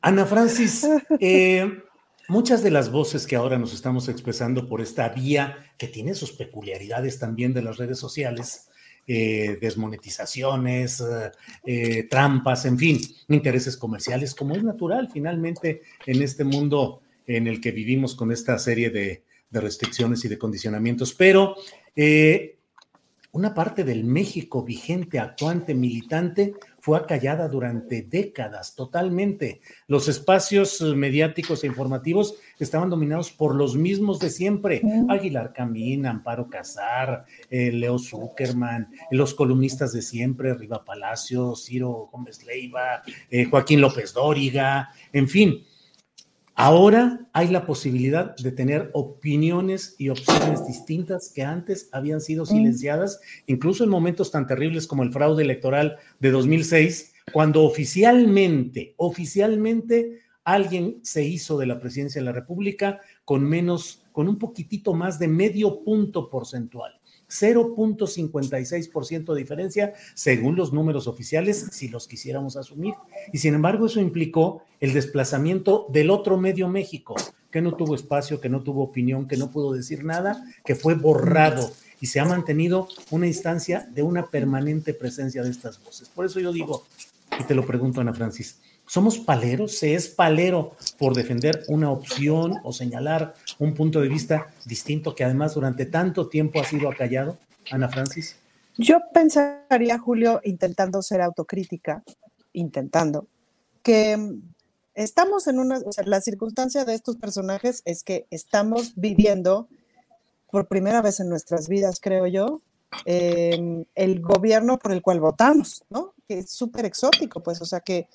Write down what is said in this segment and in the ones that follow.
Ana Francis, eh, muchas de las voces que ahora nos estamos expresando por esta vía, que tiene sus peculiaridades también de las redes sociales, eh, desmonetizaciones, eh, trampas, en fin, intereses comerciales, como es natural finalmente en este mundo en el que vivimos con esta serie de, de restricciones y de condicionamientos. Pero una parte del México vigente, actuante, militante, fue acallada durante décadas totalmente. Los espacios mediáticos e informativos estaban dominados por los mismos de siempre. Aguilar Camín, Amparo Casar, eh, Leo Zuckerman, los columnistas de siempre, Riva Palacio, Ciro Gómez Leiva, eh, Joaquín López Dóriga, en fin Ahora hay la posibilidad de tener opiniones y opciones distintas que antes habían sido mm. silenciadas, incluso en momentos tan terribles como el fraude electoral de 2006, cuando oficialmente, oficialmente alguien se hizo de la presidencia de la República con menos, con un poquitito más de medio punto porcentual. 0.56% de diferencia según los números oficiales, si los quisiéramos asumir. Y sin embargo, eso implicó el desplazamiento del otro medio México, que no tuvo espacio, que no tuvo opinión, que no pudo decir nada, que fue borrado y se ha mantenido una instancia de una permanente presencia de estas voces. Por eso yo digo, y te lo pregunto, Ana Francis, ¿Somos paleros? ¿Se es palero por defender una opción o señalar un punto de vista distinto que además durante tanto tiempo ha sido acallado? Ana Francis. Yo pensaría, Julio, intentando ser autocrítica, intentando, que estamos en una, o sea, la circunstancia de estos personajes es que estamos viviendo por primera vez en nuestras vidas, creo yo, em, el gobierno por el cual votamos, ¿no? Que es súper exótico, pues, o sea, que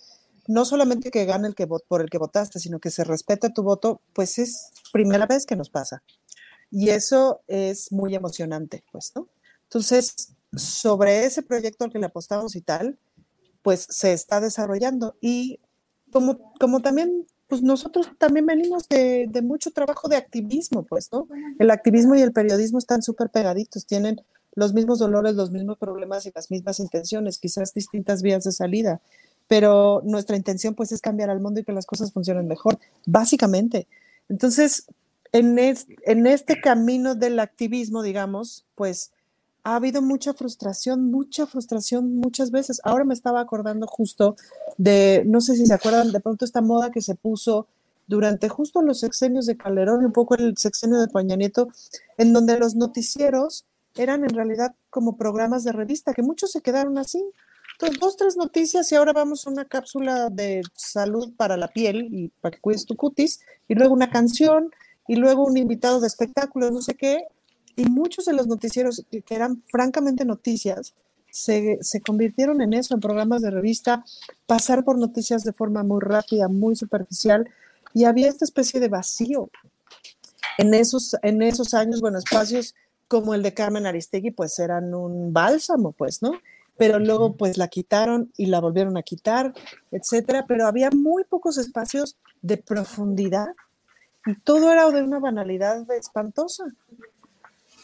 no solamente que gane el que por el que votaste, sino que se respete tu voto, pues es primera vez que nos pasa. Y eso es muy emocionante, pues, ¿no? Entonces, sobre ese proyecto al que le apostamos y tal, pues se está desarrollando. Y como, como también, pues nosotros también venimos de, de mucho trabajo de activismo, pues, ¿no? El activismo y el periodismo están súper pegaditos, tienen los mismos dolores, los mismos problemas y las mismas intenciones, quizás distintas vías de salida pero nuestra intención pues es cambiar al mundo y que las cosas funcionen mejor, básicamente. Entonces, en, este camino del activismo, digamos, pues ha habido mucha frustración, mucha frustración muchas veces. Ahora me estaba acordando justo de, no sé si se acuerdan, de pronto esta moda que se puso durante justo los sexenios de Calderón y un poco el sexenio de Paña Nieto, en donde los noticieros eran en realidad como programas de revista, que muchos se quedaron así, dos, tres noticias y ahora vamos a una cápsula de salud para la piel y para que cuides tu cutis, y luego una canción, y luego un invitado de espectáculos, no sé qué, y muchos de los noticieros que eran francamente noticias, se, se, convirtieron en eso, en programas de revista, pasar por noticias de forma muy rápida, muy superficial, y había esta especie de vacío. En esos, en esos años, bueno, espacios como el de Carmen Aristegui, pues eran un bálsamo, pues, ¿no? Pero luego pues la quitaron y la volvieron a quitar, etcétera, pero había muy pocos espacios de profundidad y todo era de una banalidad espantosa.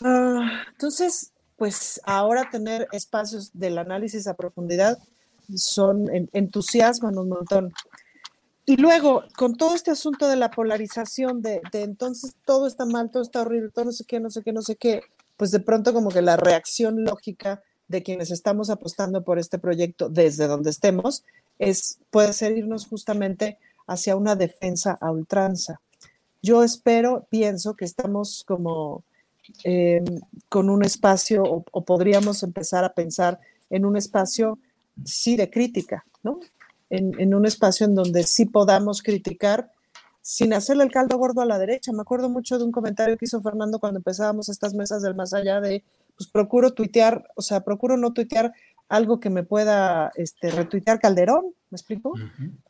Ah, entonces, pues ahora tener espacios del análisis a profundidad son entusiasman un montón. y luego, con todo este asunto de la polarización, de, de, entonces todo está mal, todo está horrible, todo no sé qué, no sé qué, no sé qué, pues de pronto como que la reacción lógica de quienes estamos apostando por este proyecto desde donde estemos es, puede ser irnos justamente hacia una defensa a ultranza. Yo espero, pienso que estamos como eh, con un espacio o, o podríamos empezar a pensar en un espacio, sí, de crítica, ¿no? en, un espacio en donde sí podamos criticar sin hacerle el caldo gordo a la derecha. Me acuerdo mucho de un comentario que hizo Fernando cuando empezábamos estas mesas del más allá de, pues procuro tuitear, o sea, procuro no tuitear algo que me pueda este, retuitear Calderón, ¿me explico?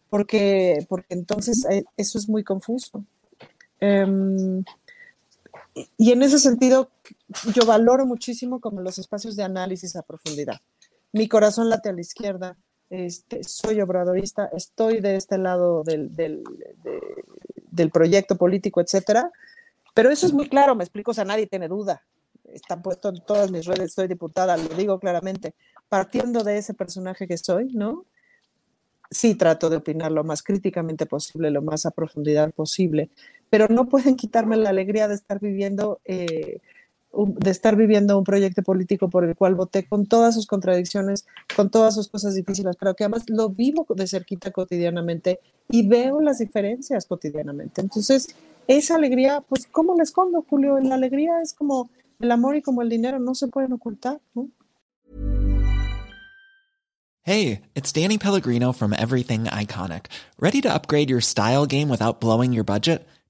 porque, porque entonces eh, eso es muy confuso. Em, y en ese sentido, yo valoro muchísimo como los espacios de análisis a profundidad. Mi corazón late a la izquierda, este, soy obradorista, estoy de este lado del, del, del, proyecto político, etcétera. Pero eso es muy claro, me explico, o sea, nadie tiene duda. Está puesto en todas mis redes, soy diputada, lo digo claramente. Partiendo de ese personaje que soy, ¿no? Sí trato de opinar lo más críticamente posible, lo más a profundidad posible, pero no pueden quitarme la alegría de estar viviendo eh, de estar viviendo un proyecto político por el cual voté con todas sus contradicciones, con todas sus cosas difíciles, pero que además lo vivo de cerquita cotidianamente y veo las diferencias cotidianamente. Entonces, esa alegría, pues, ¿cómo la escondo, Julio? La alegría es como el amor y como el dinero, no se pueden ocultar, ¿no? Hey, it's Danny Pellegrino from Everything Iconic. ¿Ready to upgrade your style game without blowing your budget?